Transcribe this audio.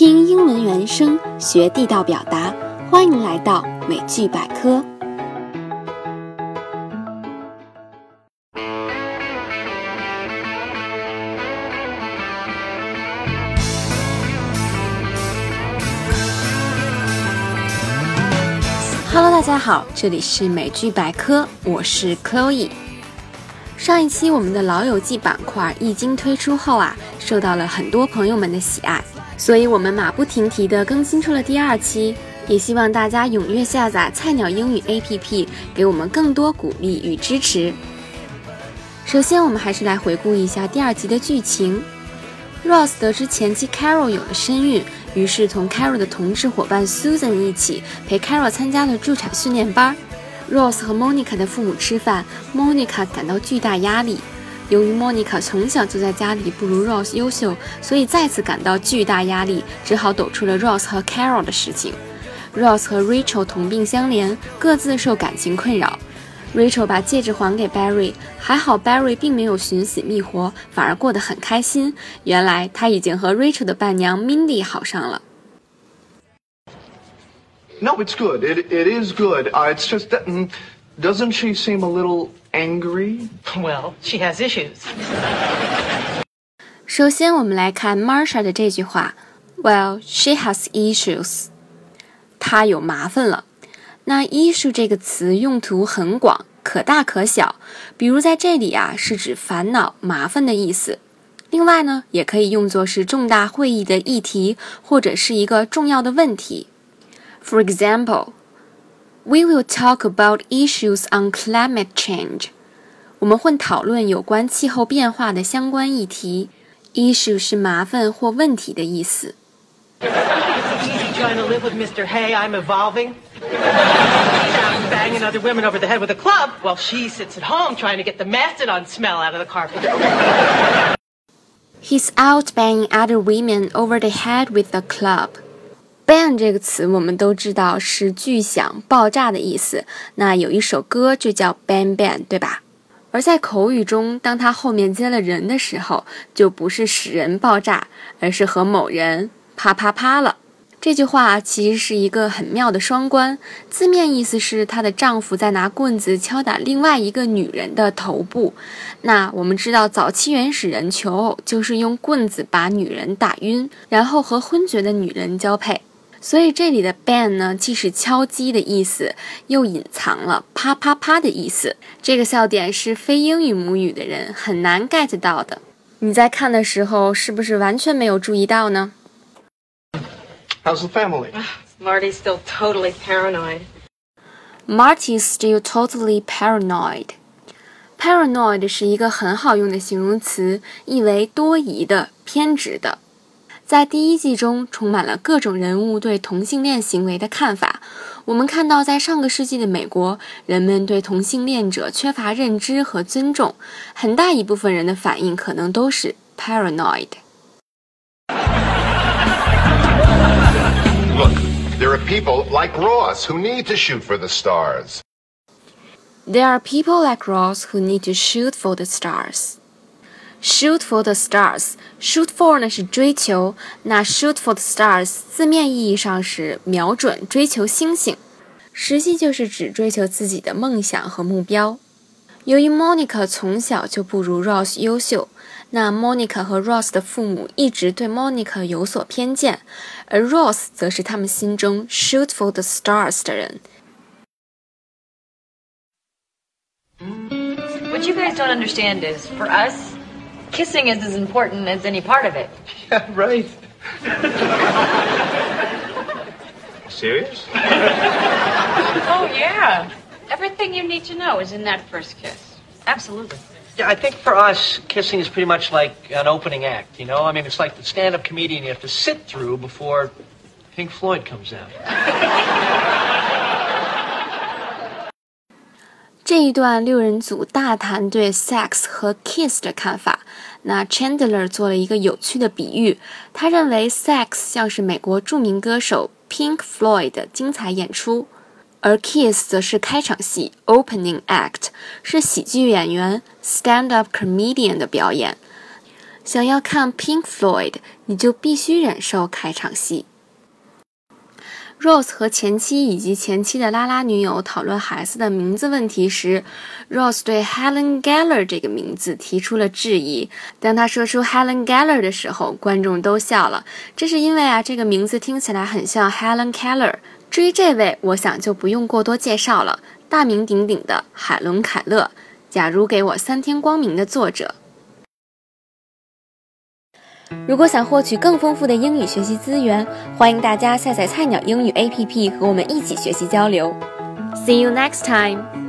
听英文原声，学地道表达。欢迎来到美剧百科。Hello，大家好，这里是美剧百科，我是 Chloe。上一期我们的老友记板块一经推出后啊，受到了很多朋友们的喜爱。所以，我们马不停蹄地更新出了第二期，也希望大家踊跃下载菜鸟英语 APP，给我们更多鼓励与支持。首先，我们还是来回顾一下第二集的剧情。Ross 得知前妻 Carol 有了身孕，于是同 Carol 的同事伙伴 Susan 一起陪 Carol 参加了助产训练班。Ross 和 Monica 的父母吃饭，Monica 感到巨大压力。由于莫妮卡从小就在家里不如 Rose 优秀，所以再次感到巨大压力，只好抖出了 Rose 和 Carol 的事情。Rose 和 Rachel 同病相怜，各自受感情困扰。Rachel 把戒指还给 Barry，还好 Barry 并没有寻死觅活，反而过得很开心。原来他已经和 Rachel 的伴娘 Mindy 好上了。No, it's good. It it is good. Uh, it's just that doesn't she seem a little angry? Well, she has issues. 首先，我们来看 Marsha 的这句话：“Well, she has issues。”她有麻烦了。那 “issue” 这个词用途很广，可大可小。比如在这里啊，是指烦恼、麻烦的意思。另外呢，也可以用作是重大会议的议题，或者是一个重要的问题。For example. We will talk about issues on climate change. 我们会讨论有关气候变化的相关议题。Issue 是麻烦或问题的意思。Trying to live with Mr. Hay, I'm evolving. I'm banging other women over the head with a club while she sits at home trying to get the mastodon smell out of the carpet. He's out banging other women over the head with a club. Ban 这个词我们都知道是巨响、爆炸的意思。那有一首歌就叫 ban ban，对吧？而在口语中，当它后面接了人的时候，就不是使人爆炸，而是和某人啪啪啪了。这句话其实是一个很妙的双关，字面意思是她的丈夫在拿棍子敲打另外一个女人的头部。那我们知道，早期原始人求偶就是用棍子把女人打晕，然后和昏厥的女人交配。所以这里的 bang 呢，既是敲击的意思，又隐藏了啪啪啪的意思。这个笑点是非英语母语的人很难 get 到的。你在看的时候是不是完全没有注意到呢？How's the family? Marty's still totally paranoid. Marty's still totally paranoid. Paranoid 是一个很好用的形容词，意为多疑的、偏执的。在第一季中，充满了各种人物对同性恋行为的看法。我们看到，在上个世纪的美国，人们对同性恋者缺乏认知和尊重，很大一部分人的反应可能都是 paranoid。Look, there are people like Ross who need to shoot for the stars. There are people like Ross who need to shoot for the stars. Shoot for the stars. Shoot for 呢是追求，那 shoot for the stars 字面意义上是瞄准、追求星星，实际就是指追求自己的梦想和目标。由于 Monica 从小就不如 Ross 优秀，那 Monica 和 Ross 的父母一直对 Monica 有所偏见，而 Ross 则是他们心中 shoot for the stars 的人。What you guys don't understand is, for us. Kissing is as important as any part of it. Yeah, right. Serious? oh, yeah. Everything you need to know is in that first kiss. Absolutely. Yeah, I think for us, kissing is pretty much like an opening act, you know? I mean, it's like the stand up comedian you have to sit through before Pink Floyd comes out. 这一段六人组大谈对 sex 和 kiss 的看法。那 Chandler 做了一个有趣的比喻，他认为 sex 像是美国著名歌手 Pink Floyd 的精彩演出，而 kiss 则是开场戏 opening act，是喜剧演员 stand up comedian 的表演。想要看 Pink Floyd，你就必须忍受开场戏。Rose 和前妻以及前妻的拉拉女友讨论孩子的名字问题时，Rose 对 Helen Geller 这个名字提出了质疑。当他说出 Helen Geller 的时候，观众都笑了。这是因为啊，这个名字听起来很像 Helen Keller。至于这位，我想就不用过多介绍了，大名鼎鼎的海伦·凯勒，《假如给我三天光明》的作者。如果想获取更丰富的英语学习资源，欢迎大家下载菜鸟英语 APP 和我们一起学习交流。See you next time.